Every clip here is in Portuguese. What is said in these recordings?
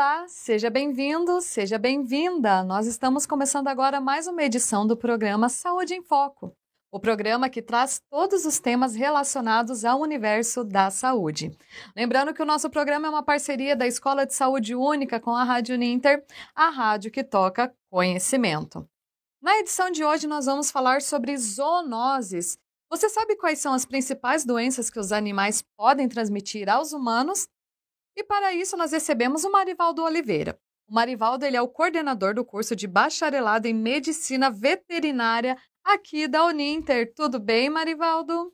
Olá, seja bem-vindo, seja bem-vinda. Nós estamos começando agora mais uma edição do programa Saúde em Foco, o programa que traz todos os temas relacionados ao universo da saúde. Lembrando que o nosso programa é uma parceria da Escola de Saúde Única com a Rádio Ninter, a rádio que toca conhecimento. Na edição de hoje, nós vamos falar sobre zoonoses. Você sabe quais são as principais doenças que os animais podem transmitir aos humanos? E para isso nós recebemos o Marivaldo Oliveira. O Marivaldo ele é o coordenador do curso de bacharelado em Medicina Veterinária aqui da Uninter. Tudo bem, Marivaldo?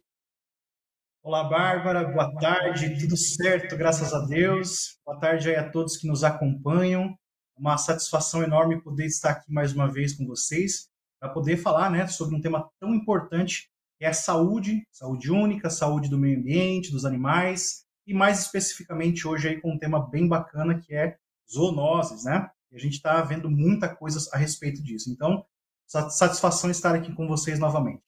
Olá, Bárbara. Boa tarde. Tudo certo, graças a Deus. Boa tarde aí a todos que nos acompanham. Uma satisfação enorme poder estar aqui mais uma vez com vocês para poder falar, né, sobre um tema tão importante que é a saúde, saúde única, saúde do meio ambiente, dos animais e mais especificamente hoje aí com um tema bem bacana que é zoonoses, né? E a gente está vendo muita coisa a respeito disso. Então, satisfação estar aqui com vocês novamente.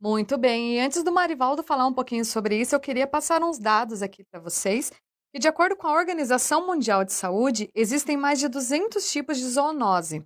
Muito bem. E antes do Marivaldo falar um pouquinho sobre isso, eu queria passar uns dados aqui para vocês. E de acordo com a Organização Mundial de Saúde, existem mais de 200 tipos de zoonose.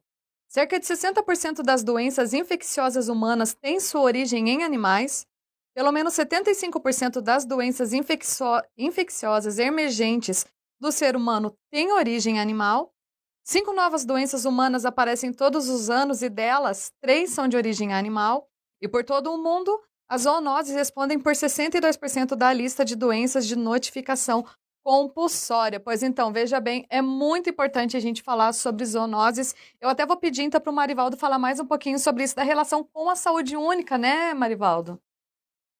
Cerca de 60% das doenças infecciosas humanas têm sua origem em animais, pelo menos 75% das doenças infecciosas emergentes do ser humano têm origem animal. Cinco novas doenças humanas aparecem todos os anos e delas, três são de origem animal. E por todo o mundo, as zoonoses respondem por 62% da lista de doenças de notificação compulsória. Pois então, veja bem, é muito importante a gente falar sobre zoonoses. Eu até vou pedir então para o Marivaldo falar mais um pouquinho sobre isso, da relação com a saúde única, né, Marivaldo?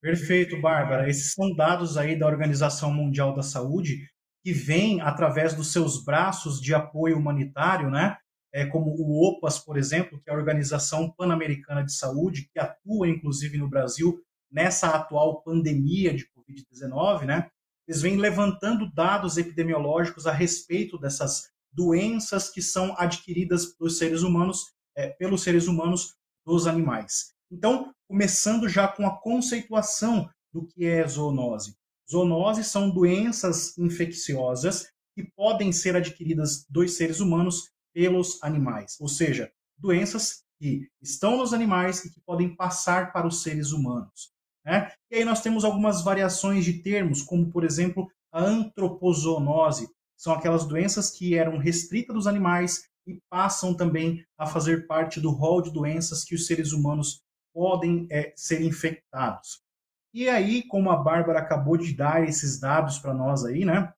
Perfeito, Bárbara. Esses são dados aí da Organização Mundial da Saúde que vêm através dos seus braços de apoio humanitário, né? É, como o OPAS, por exemplo, que é a Organização Pan-Americana de Saúde, que atua inclusive no Brasil nessa atual pandemia de Covid-19, né? Eles vêm levantando dados epidemiológicos a respeito dessas doenças que são adquiridas pelos seres humanos, é, pelos seres humanos dos animais. Então, começando já com a conceituação do que é zoonose. Zoonoses são doenças infecciosas que podem ser adquiridas dos seres humanos pelos animais, ou seja, doenças que estão nos animais e que podem passar para os seres humanos. Né? E aí nós temos algumas variações de termos, como por exemplo a antropozoonose, são aquelas doenças que eram restritas dos animais e passam também a fazer parte do rol de doenças que os seres humanos podem é, ser infectados. E aí, como a Bárbara acabou de dar esses dados para nós aí, né?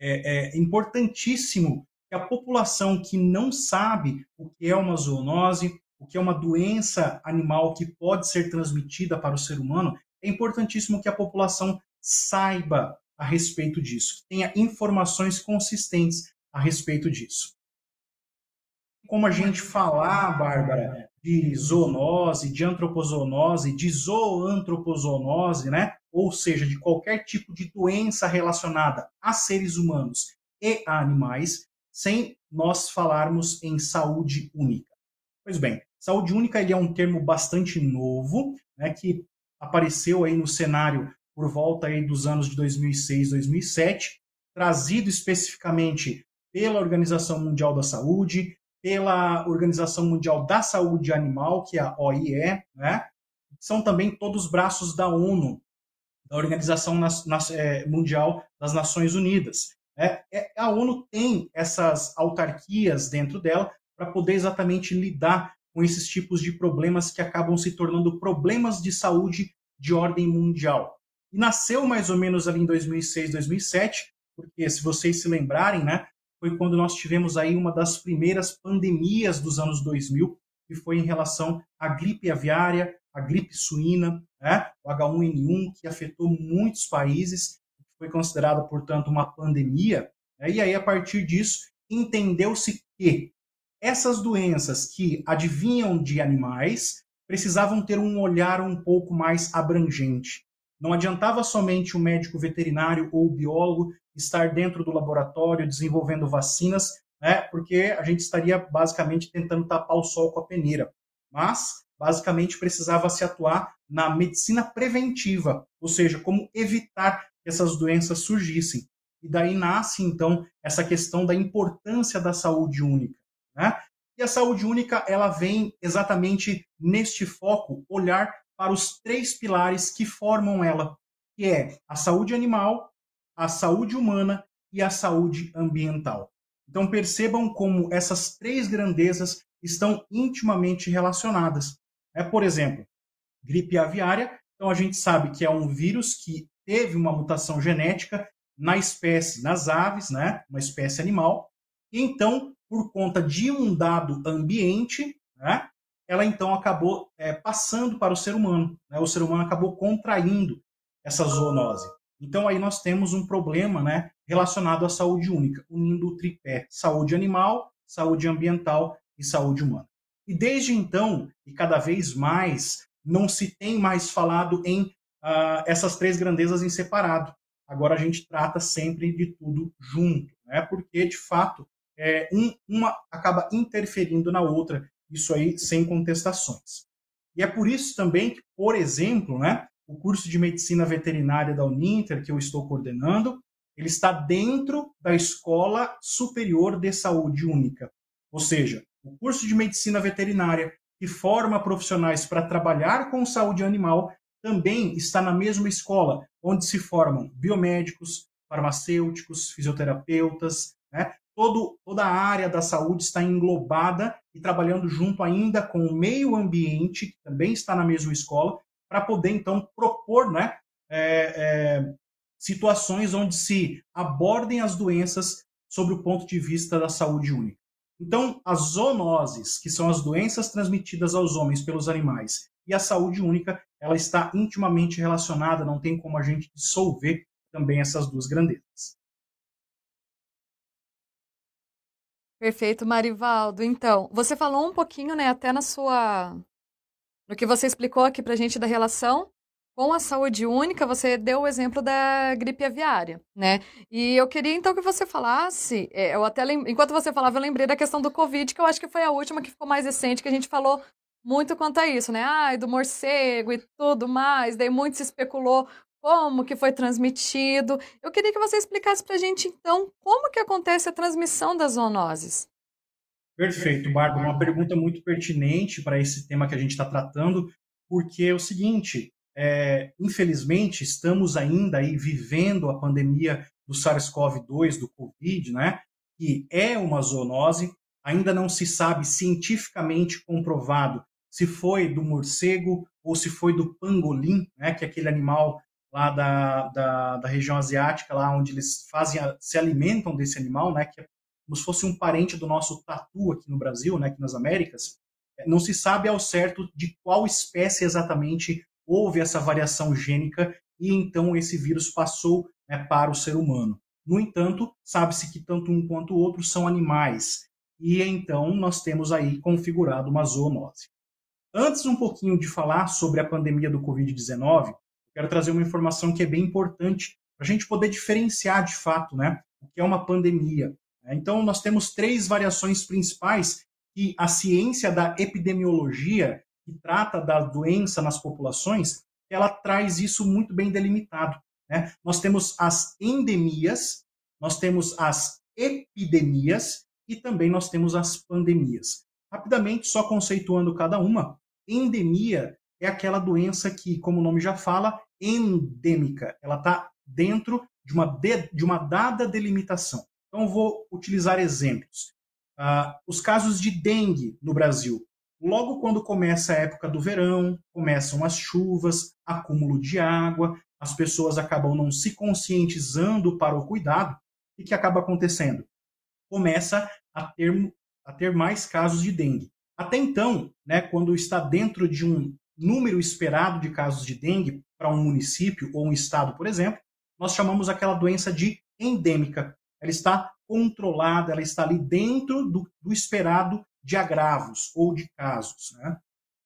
É, é, importantíssimo que a população que não sabe o que é uma zoonose, o que é uma doença animal que pode ser transmitida para o ser humano, é importantíssimo que a população saiba a respeito disso, tenha informações consistentes a respeito disso. Como a gente falar, Bárbara, de zoonose, de antropozoonose, de zooantropozoonose, né? ou seja, de qualquer tipo de doença relacionada a seres humanos e a animais, sem nós falarmos em saúde única. Pois bem, saúde única ele é um termo bastante novo, né, que apareceu aí no cenário por volta aí dos anos de 2006, 2007, trazido especificamente pela Organização Mundial da Saúde, pela Organização Mundial da Saúde Animal, que é a OIE, né? são também todos os braços da ONU, da Organização é, Mundial das Nações Unidas. É, é, a ONU tem essas autarquias dentro dela para poder exatamente lidar com esses tipos de problemas que acabam se tornando problemas de saúde de ordem mundial. E nasceu mais ou menos ali em 2006, 2007, porque se vocês se lembrarem, né, foi quando nós tivemos aí uma das primeiras pandemias dos anos 2000, que foi em relação à gripe aviária, à gripe suína, né? o H1N1, que afetou muitos países, foi considerada, portanto, uma pandemia. Né? E aí, a partir disso, entendeu-se que essas doenças que adivinham de animais precisavam ter um olhar um pouco mais abrangente. Não adiantava somente o médico veterinário ou o biólogo estar dentro do laboratório desenvolvendo vacinas, né, porque a gente estaria basicamente tentando tapar o sol com a peneira. Mas, basicamente, precisava se atuar na medicina preventiva, ou seja, como evitar que essas doenças surgissem. e daí nasce então essa questão da importância da saúde única, né? E a saúde única, ela vem exatamente neste foco, olhar para os três pilares que formam ela, que é a saúde animal, a saúde humana e a saúde ambiental. Então percebam como essas três grandezas estão intimamente relacionadas. É, por exemplo, gripe aviária, então a gente sabe que é um vírus que teve uma mutação genética na espécie, nas aves, né, uma espécie animal, e então, por conta de um dado ambiente, né, ela então acabou é, passando para o ser humano. Né, o ser humano acabou contraindo essa zoonose. Então aí nós temos um problema né, relacionado à saúde única, unindo o tripé saúde animal, saúde ambiental e saúde humana. E desde então, e cada vez mais, não se tem mais falado em uh, essas três grandezas em separado. Agora a gente trata sempre de tudo junto, né? porque, de fato, é, um, uma acaba interferindo na outra, isso aí sem contestações. E é por isso também que, por exemplo, né, o curso de medicina veterinária da Uninter, que eu estou coordenando, ele está dentro da Escola Superior de Saúde Única. Ou seja, o curso de medicina veterinária, que forma profissionais para trabalhar com saúde animal, também está na mesma escola, onde se formam biomédicos, farmacêuticos, fisioterapeutas, né? Todo, toda a área da saúde está englobada e trabalhando junto ainda com o meio ambiente, que também está na mesma escola, para poder então propor né, é, é, situações onde se abordem as doenças sobre o ponto de vista da saúde única. Então, as zoonoses, que são as doenças transmitidas aos homens pelos animais, e a saúde única, ela está intimamente relacionada, não tem como a gente dissolver também essas duas grandezas. Perfeito, Marivaldo. Então, você falou um pouquinho, né, até na sua no que você explicou aqui para a gente da relação com a saúde única, você deu o exemplo da gripe aviária, né? E eu queria então que você falasse, é, eu até lem... enquanto você falava, eu lembrei da questão do Covid, que eu acho que foi a última que ficou mais recente, que a gente falou muito quanto a isso, né? Ai, do morcego e tudo mais, daí muito se especulou como que foi transmitido. Eu queria que você explicasse para a gente então como que acontece a transmissão das zoonoses. Perfeito, Bárbara. Uma pergunta muito pertinente para esse tema que a gente está tratando, porque é o seguinte: é, infelizmente, estamos ainda aí vivendo a pandemia do SARS-CoV-2, do Covid, né? Que é uma zoonose. Ainda não se sabe cientificamente comprovado se foi do morcego ou se foi do pangolim, né? Que é aquele animal lá da, da, da região asiática, lá onde eles fazem, se alimentam desse animal, né? Que é como se fosse um parente do nosso tatu aqui no Brasil, né, aqui nas Américas, é, não se sabe ao certo de qual espécie exatamente houve essa variação gênica e então esse vírus passou né, para o ser humano. No entanto, sabe-se que tanto um quanto o outro são animais e então nós temos aí configurado uma zoonose. Antes um pouquinho de falar sobre a pandemia do Covid-19, quero trazer uma informação que é bem importante para a gente poder diferenciar de fato né, o que é uma pandemia. Então, nós temos três variações principais que a ciência da epidemiologia, que trata da doença nas populações, ela traz isso muito bem delimitado. Né? Nós temos as endemias, nós temos as epidemias e também nós temos as pandemias. Rapidamente, só conceituando cada uma, endemia é aquela doença que, como o nome já fala, endêmica. Ela está dentro de uma, de, de uma dada delimitação. Então, vou utilizar exemplos. Uh, os casos de dengue no Brasil. Logo quando começa a época do verão, começam as chuvas, acúmulo de água, as pessoas acabam não se conscientizando para o cuidado. E que acaba acontecendo? Começa a ter, a ter mais casos de dengue. Até então, né, quando está dentro de um número esperado de casos de dengue para um município ou um estado, por exemplo, nós chamamos aquela doença de endêmica ela está controlada, ela está ali dentro do, do esperado de agravos ou de casos. Né?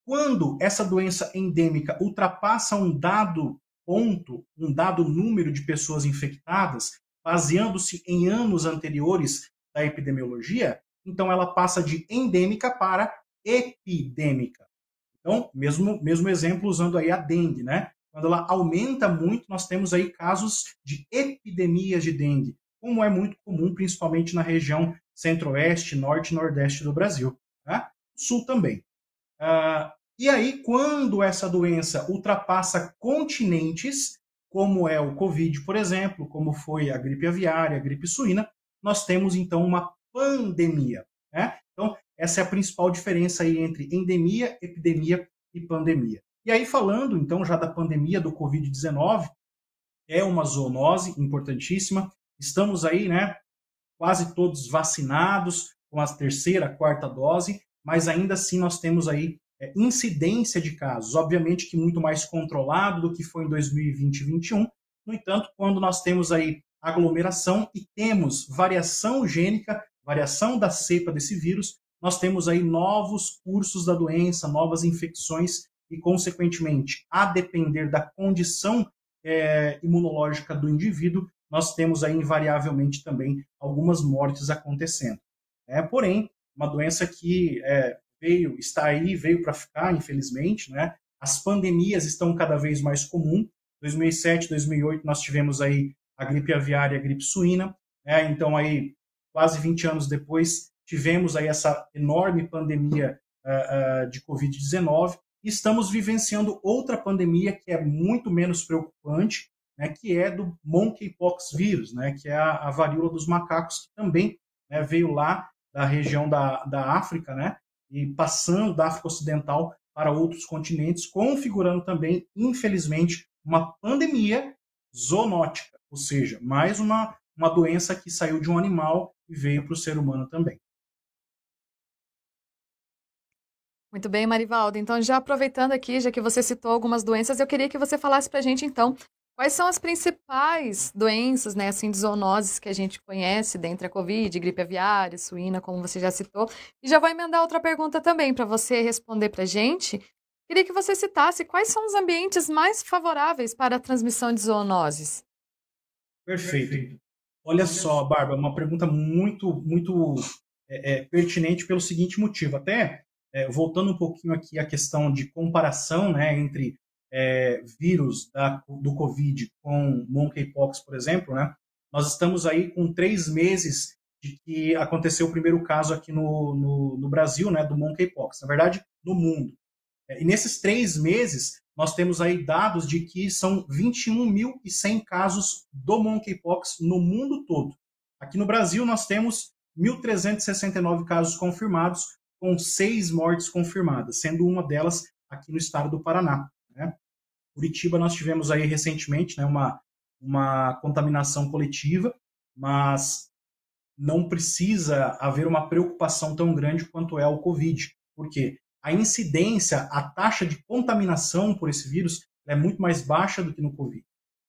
Quando essa doença endêmica ultrapassa um dado ponto, um dado número de pessoas infectadas, baseando-se em anos anteriores da epidemiologia, então ela passa de endêmica para epidêmica. Então, mesmo, mesmo exemplo usando aí a dengue, né? Quando ela aumenta muito, nós temos aí casos de epidemias de dengue, como é muito comum, principalmente na região centro-oeste, norte e nordeste do Brasil. Né? Sul também. Uh, e aí, quando essa doença ultrapassa continentes, como é o Covid, por exemplo, como foi a gripe aviária, a gripe suína, nós temos então uma pandemia. Né? Então, essa é a principal diferença aí entre endemia, epidemia e pandemia. E aí, falando então já da pandemia do Covid-19, é uma zoonose importantíssima. Estamos aí, né, quase todos vacinados com a terceira, quarta dose, mas ainda assim nós temos aí é, incidência de casos, obviamente que muito mais controlado do que foi em 2020 e 2021. No entanto, quando nós temos aí aglomeração e temos variação gênica, variação da cepa desse vírus, nós temos aí novos cursos da doença, novas infecções e, consequentemente, a depender da condição é, imunológica do indivíduo, nós temos aí invariavelmente também algumas mortes acontecendo. É, porém, uma doença que é, veio, está aí, veio para ficar, infelizmente, né? As pandemias estão cada vez mais comum. 2007, 2008 nós tivemos aí a gripe aviária, a gripe suína, né? Então aí quase 20 anos depois tivemos aí essa enorme pandemia uh, uh, de COVID-19 e estamos vivenciando outra pandemia que é muito menos preocupante, né, que é do monkeypox vírus, né, que é a, a varíola dos macacos, que também né, veio lá da região da, da África, né, e passando da África Ocidental para outros continentes, configurando também, infelizmente, uma pandemia zoonótica, ou seja, mais uma, uma doença que saiu de um animal e veio para o ser humano também. Muito bem, Marivaldo. Então, já aproveitando aqui, já que você citou algumas doenças, eu queria que você falasse para a gente, então, quais são as principais doenças, né, assim, de zoonoses que a gente conhece, dentre a Covid, gripe aviária, suína, como você já citou. E já vou emendar outra pergunta também para você responder para a gente. Queria que você citasse quais são os ambientes mais favoráveis para a transmissão de zoonoses. Perfeito. Olha só, Bárbara, uma pergunta muito, muito é, é, pertinente pelo seguinte motivo. Até é, voltando um pouquinho aqui à questão de comparação né, entre é, vírus da, do Covid com monkeypox, por exemplo, né, nós estamos aí com três meses de que aconteceu o primeiro caso aqui no, no, no Brasil, né, do monkeypox, na verdade, no mundo. É, e nesses três meses, nós temos aí dados de que são 21.100 casos do monkeypox no mundo todo. Aqui no Brasil, nós temos 1.369 casos confirmados, com seis mortes confirmadas, sendo uma delas aqui no estado do Paraná. Né? Curitiba nós tivemos aí recentemente né, uma, uma contaminação coletiva, mas não precisa haver uma preocupação tão grande quanto é o Covid, porque a incidência, a taxa de contaminação por esse vírus é muito mais baixa do que no Covid.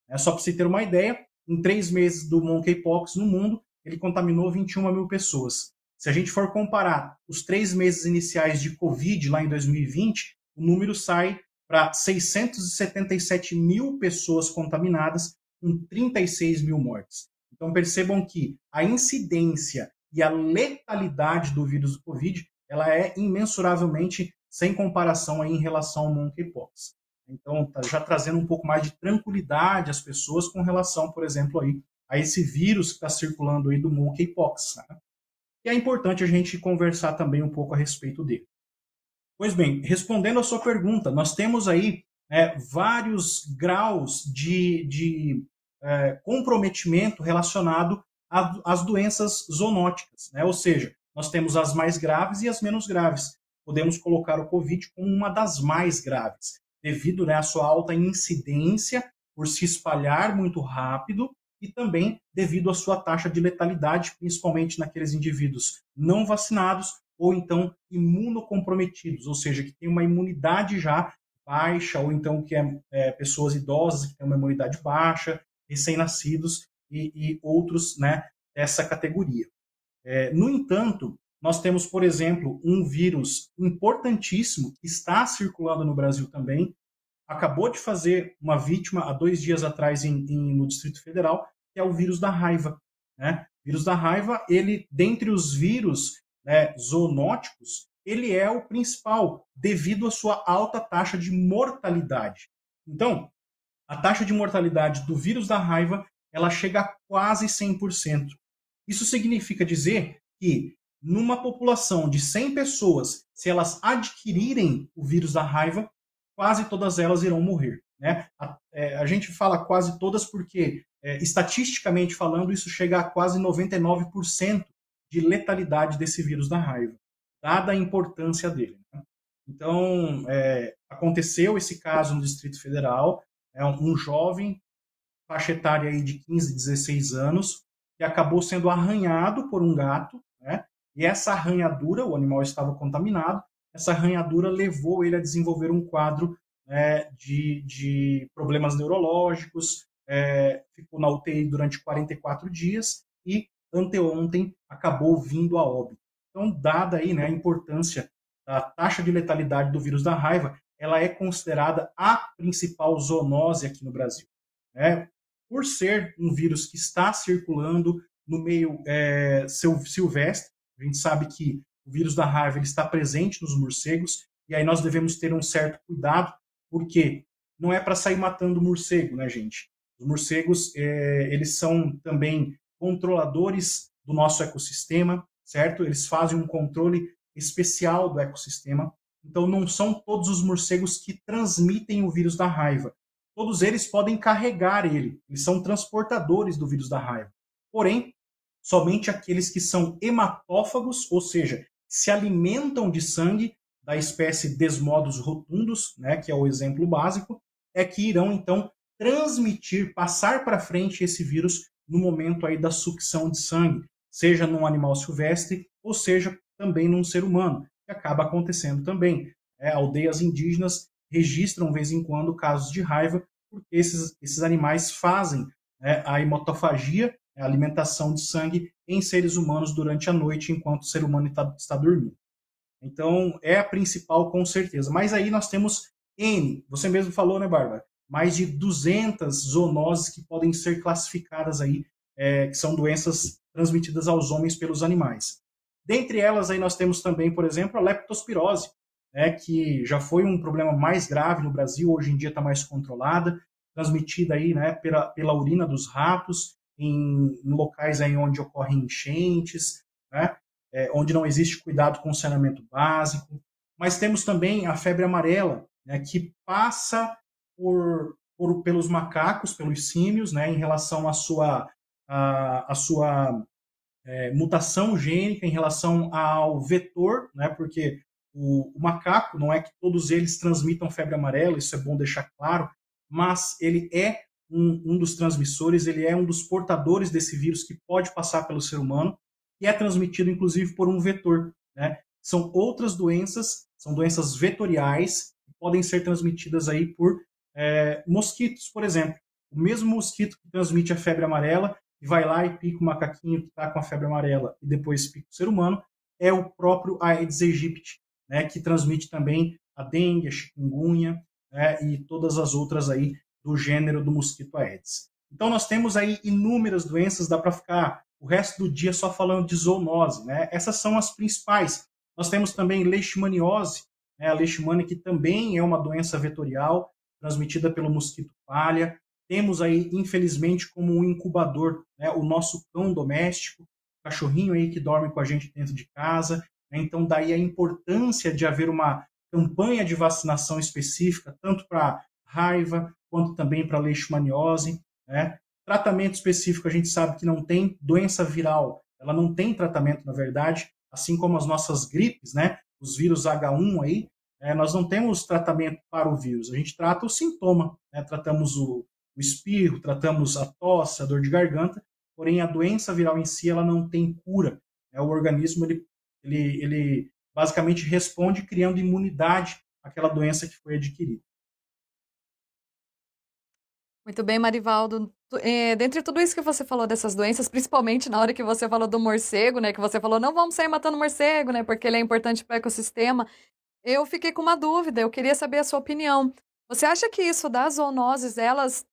É só para você ter uma ideia, em três meses do monkeypox no mundo, ele contaminou 21 mil pessoas. Se a gente for comparar os três meses iniciais de Covid lá em 2020, o número sai para 677 mil pessoas contaminadas, com 36 mil mortes. Então percebam que a incidência e a letalidade do vírus do Covid ela é imensuravelmente sem comparação aí em relação ao monkeypox. Então, tá já trazendo um pouco mais de tranquilidade às pessoas com relação, por exemplo, aí, a esse vírus que está circulando aí do monkeypox. Né? E é importante a gente conversar também um pouco a respeito dele. Pois bem, respondendo à sua pergunta, nós temos aí é, vários graus de, de é, comprometimento relacionado às doenças zoonóticas, né? ou seja, nós temos as mais graves e as menos graves. Podemos colocar o Covid como uma das mais graves, devido né, à sua alta incidência, por se espalhar muito rápido e também devido à sua taxa de letalidade, principalmente naqueles indivíduos não vacinados ou então imunocomprometidos, ou seja, que tem uma imunidade já baixa, ou então que é, é pessoas idosas que têm uma imunidade baixa, recém-nascidos e, e, outros né, dessa categoria. É, no entanto, nós temos, por exemplo, um vírus importantíssimo que está circulando no Brasil também, acabou de fazer uma vítima há dois dias atrás em, em, no Distrito Federal, que é o vírus da raiva. Né? O vírus da raiva, ele, dentre os vírus né, zoonóticos, ele é o principal, devido à sua alta taxa de mortalidade. Então, a taxa de mortalidade do vírus da raiva ela chega a quase 100%. Isso significa dizer que numa população de 100 pessoas, se elas adquirirem o vírus da raiva, quase todas elas irão morrer. Né? A, é, a gente fala quase todas porque, é, estatisticamente falando, isso chega a quase 99% de letalidade desse vírus da raiva, dada a importância dele. Né? Então, é, aconteceu esse caso no Distrito Federal, é um, um jovem, faixa etária aí de 15, 16 anos, que acabou sendo arranhado por um gato, né? E essa arranhadura, o animal estava contaminado, essa arranhadura levou ele a desenvolver um quadro é, de, de, problemas neurológicos, é, ficou na UTI durante 44 dias e anteontem acabou vindo a óbito. Então, dada aí né, a importância da taxa de letalidade do vírus da raiva, ela é considerada a principal zoonose aqui no Brasil. Né? Por ser um vírus que está circulando no meio é, silvestre, a gente sabe que o vírus da raiva ele está presente nos morcegos, e aí nós devemos ter um certo cuidado, porque não é para sair matando morcego, né, gente? Os morcegos, é, eles são também controladores do nosso ecossistema, certo? Eles fazem um controle especial do ecossistema. Então, não são todos os morcegos que transmitem o vírus da raiva. Todos eles podem carregar ele. Eles são transportadores do vírus da raiva. Porém, somente aqueles que são hematófagos, ou seja, se alimentam de sangue da espécie Desmodus rotundus, né, que é o exemplo básico, é que irão então transmitir, passar para frente esse vírus no momento aí da sucção de sangue, seja num animal silvestre ou seja também num ser humano, que acaba acontecendo também. É, aldeias indígenas registram, de vez em quando, casos de raiva, porque esses, esses animais fazem né, a hemotofagia, a alimentação de sangue em seres humanos durante a noite, enquanto o ser humano está, está dormindo. Então, é a principal, com certeza. Mas aí nós temos N, você mesmo falou, né, Bárbara? Mais de 200 zoonoses que podem ser classificadas aí, é, que são doenças transmitidas aos homens pelos animais. Dentre elas, aí nós temos também, por exemplo, a leptospirose, né, que já foi um problema mais grave no Brasil, hoje em dia está mais controlada, transmitida aí, né, pela, pela urina dos ratos, em, em locais aí onde ocorrem enchentes, né, é, onde não existe cuidado com o saneamento básico. Mas temos também a febre amarela, né, que passa por, por, pelos macacos, pelos símios, né, em relação à sua, à, sua é, mutação gênica em relação ao vetor, né, porque o, o, macaco, não é que todos eles transmitam febre amarela, isso é bom deixar claro, mas ele é um, um dos transmissores, ele é um dos portadores desse vírus que pode passar pelo ser humano e é transmitido inclusive por um vetor. Né? São outras doenças, são doenças vetoriais que podem ser transmitidas aí por é, mosquitos, por exemplo. O mesmo mosquito que transmite a febre amarela, e vai lá e pica o macaquinho que está com a febre amarela e depois pica o ser humano, é o próprio Aedes aegypti, né, que transmite também a dengue, a chikungunya né, e todas as outras aí do gênero do mosquito Aedes. Então nós temos aí inúmeras doenças, dá para ficar o resto do dia só falando de zoonose, né? Essas são as principais. Nós temos também leishmaniose, né? a leishmania que também é uma doença vetorial transmitida pelo mosquito palha, temos aí, infelizmente, como um incubador, né, o nosso cão doméstico, cachorrinho aí que dorme com a gente dentro de casa. Né, então, daí a importância de haver uma campanha de vacinação específica, tanto para raiva, quanto também para leishmaniose. Né. Tratamento específico a gente sabe que não tem, doença viral, ela não tem tratamento, na verdade, assim como as nossas gripes, né, os vírus H1 aí, é, nós não temos tratamento para o vírus, a gente trata o sintoma, né, tratamos o, o espirro, tratamos a tosse, a dor de garganta, porém a doença viral em si ela não tem cura. Né? O organismo ele, ele, ele basicamente responde criando imunidade àquela doença que foi adquirida. Muito bem, Marivaldo. É, dentre tudo isso que você falou dessas doenças, principalmente na hora que você falou do morcego, né? Que você falou, não vamos sair matando morcego, né? Porque ele é importante para o ecossistema. Eu fiquei com uma dúvida, eu queria saber a sua opinião. Você acha que isso das zoonoses, elas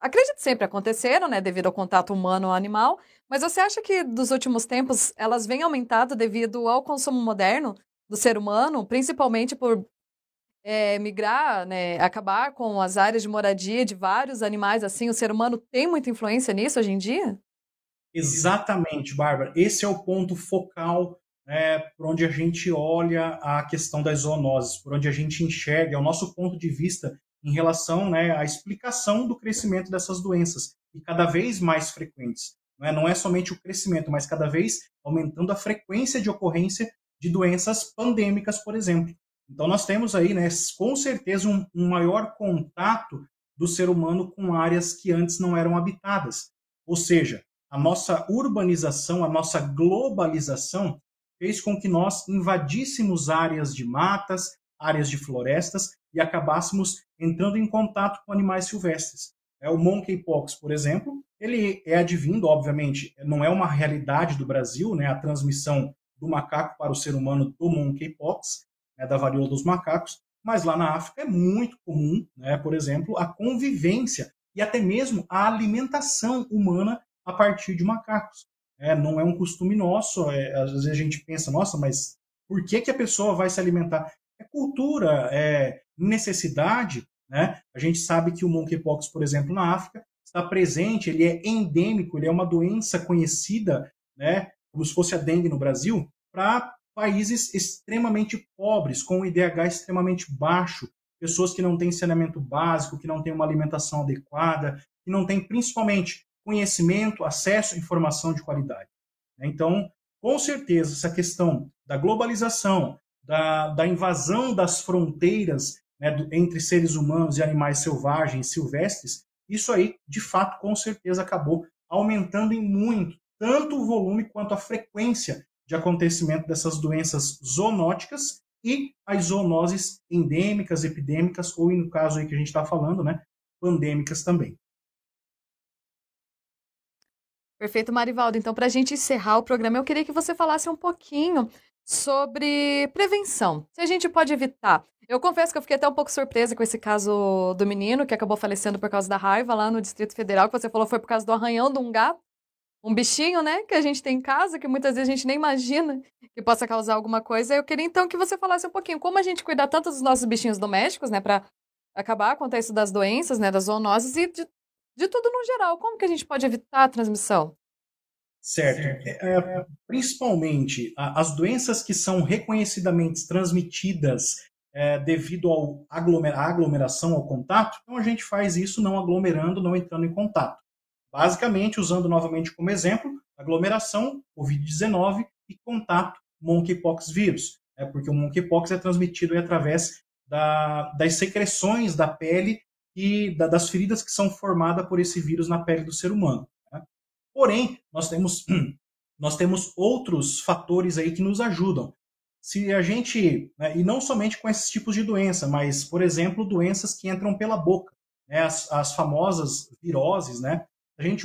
acredito sempre aconteceram, né, devido ao contato humano-animal, mas você acha que dos últimos tempos elas vêm aumentado devido ao consumo moderno do ser humano, principalmente por é, migrar, né, acabar com as áreas de moradia de vários animais assim? O ser humano tem muita influência nisso hoje em dia? Exatamente, Bárbara. Esse é o ponto focal né, por onde a gente olha a questão das zoonoses, por onde a gente enxerga, é o nosso ponto de vista em relação né, à explicação do crescimento dessas doenças, e cada vez mais frequentes. Não é, não é somente o crescimento, mas cada vez aumentando a frequência de ocorrência de doenças pandêmicas, por exemplo. Então, nós temos aí, né, com certeza, um, um maior contato do ser humano com áreas que antes não eram habitadas. Ou seja, a nossa urbanização, a nossa globalização fez com que nós invadíssemos áreas de matas, áreas de florestas e acabássemos entrando em contato com animais silvestres. É, o monkeypox, por exemplo, ele é advindo, obviamente, não é uma realidade do Brasil, né, a transmissão do macaco para o ser humano do monkeypox, né, da varíola dos macacos, mas lá na África é muito comum, né, por exemplo, a convivência e até mesmo a alimentação humana a partir de macacos. É, não é um costume nosso. É, às vezes a gente pensa, nossa, mas por que, que a pessoa vai se alimentar? É cultura, é necessidade. Né? A gente sabe que o monkeypox, por exemplo, na África, está presente, ele é endêmico, ele é uma doença conhecida, né, como se fosse a dengue no Brasil, para países extremamente pobres, com um IDH extremamente baixo, pessoas que não têm saneamento básico, que não têm uma alimentação adequada, que não têm principalmente conhecimento, acesso à informação de qualidade. Então, com certeza, essa questão da globalização, da, da invasão das fronteiras né, do, entre seres humanos e animais selvagens, silvestres, isso aí, de fato, com certeza acabou aumentando em muito, tanto o volume quanto a frequência de acontecimento dessas doenças zoonóticas e as zoonoses endêmicas, epidêmicas, ou no caso aí que a gente está falando, né, pandêmicas também. Perfeito, Marivaldo. Então, para a gente encerrar o programa, eu queria que você falasse um pouquinho sobre prevenção. Se a gente pode evitar. Eu confesso que eu fiquei até um pouco surpresa com esse caso do menino que acabou falecendo por causa da raiva lá no Distrito Federal, que você falou foi por causa do arranhão de um gato. Um bichinho, né, que a gente tem em casa, que muitas vezes a gente nem imagina que possa causar alguma coisa. Eu queria então que você falasse um pouquinho como a gente cuidar tanto dos nossos bichinhos domésticos, né, para acabar com isso das doenças, né, das zoonoses e de de tudo no geral. Como que a gente pode evitar a transmissão? Certo. É, é principalmente as doenças que são reconhecidamente transmitidas é, devido ao aglomer à aglomeração, ao contato, então a gente faz isso não aglomerando, não entrando em contato. Basicamente, usando novamente como exemplo, aglomeração, Covid-19 e contato, monkeypox vírus. É porque o monkeypox é transmitido através da, das secreções da pele e da, das feridas que são formadas por esse vírus na pele do ser humano. Né? Porém, nós temos, nós temos outros fatores aí que nos ajudam. Se a gente, né, e não somente com esses tipos de doença, mas, por exemplo, doenças que entram pela boca, né, as, as famosas viroses, né? A gente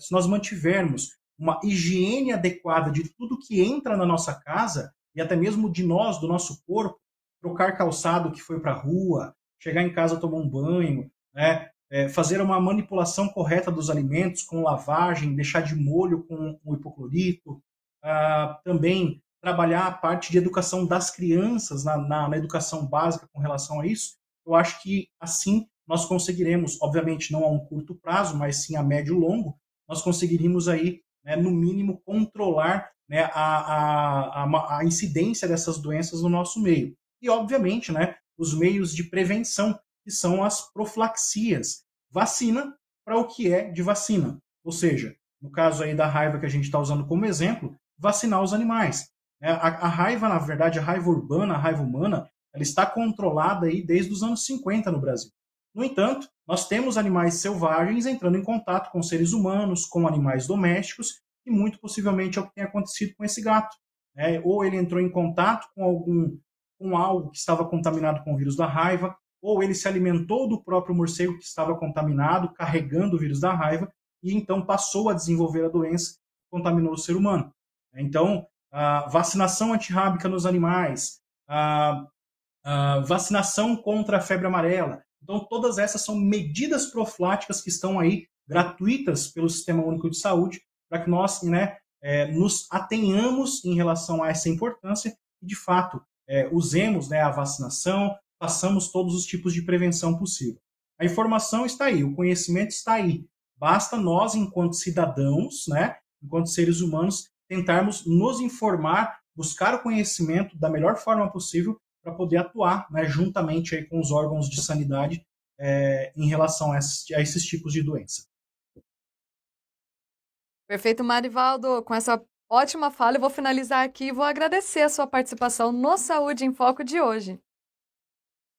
se nós mantivermos uma higiene adequada de tudo que entra na nossa casa e até mesmo de nós, do nosso corpo, trocar calçado que foi para a rua, chegar em casa tomar um banho, né? É, fazer uma manipulação correta dos alimentos com lavagem, deixar de molho com o hipoclorito, ah, também trabalhar a parte de educação das crianças na, na, na, educação básica com relação a isso, eu acho que assim nós conseguiremos, obviamente não a um curto prazo, mas sim a médio e longo, nós conseguiríamos aí, né, no mínimo, controlar né, a, a, a, a incidência dessas doenças no nosso meio. E, obviamente, né, os meios de prevenção, que são as profilaxias. Vacina para o que é de vacina. Ou seja, no caso aí da raiva que a gente está usando como exemplo, vacinar os animais. É, a, a, raiva, na verdade, a raiva urbana, a raiva humana, ela está controlada aí desde os anos 50 no Brasil. No entanto, nós temos animais selvagens entrando em contato com seres humanos, com animais domésticos, e muito possivelmente é o que tem acontecido com esse gato. É, ou ele entrou em contato com algum com algo que estava contaminado com o vírus da raiva, ou ele se alimentou do próprio morcego que estava contaminado, carregando o vírus da raiva, e então passou a desenvolver a doença, contaminou o ser humano. Então, a vacinação antirrábica nos animais, a, a vacinação contra a febre amarela. Então, todas essas são medidas profiláticas que estão aí gratuitas pelo Sistema Único de Saúde para que nós né, é, nos atenhamos em relação a essa importância e, de fato, é, usemos né, a vacinação, façamos todos os tipos de prevenção possível. A informação está aí, o conhecimento está aí. Basta nós, enquanto cidadãos, né, enquanto seres humanos, tentarmos nos informar, buscar o conhecimento da melhor forma possível para poder atuar né, juntamente aí com os órgãos de sanidade é, em relação a esses, a esses tipos de doença. Perfeito, Marivaldo. Com essa ótima fala, eu vou finalizar aqui e vou agradecer a sua participação no Saúde em Foco de hoje.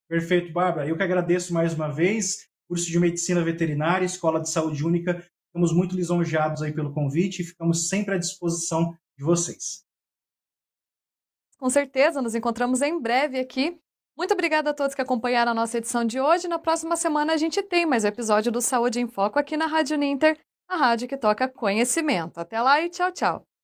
Perfeito, Bárbara. Eu que agradeço mais uma vez. Curso de Medicina Veterinária, Escola de Saúde Única. Ficamos muito lisonjeados aí pelo convite e ficamos sempre à disposição de vocês. Com certeza, nos encontramos em breve aqui. Muito obrigada a todos que acompanharam a nossa edição de hoje. Na próxima semana a gente tem mais um episódio do Saúde em Foco aqui na Rádio Ninter, a rádio que toca conhecimento. Até lá e tchau, tchau.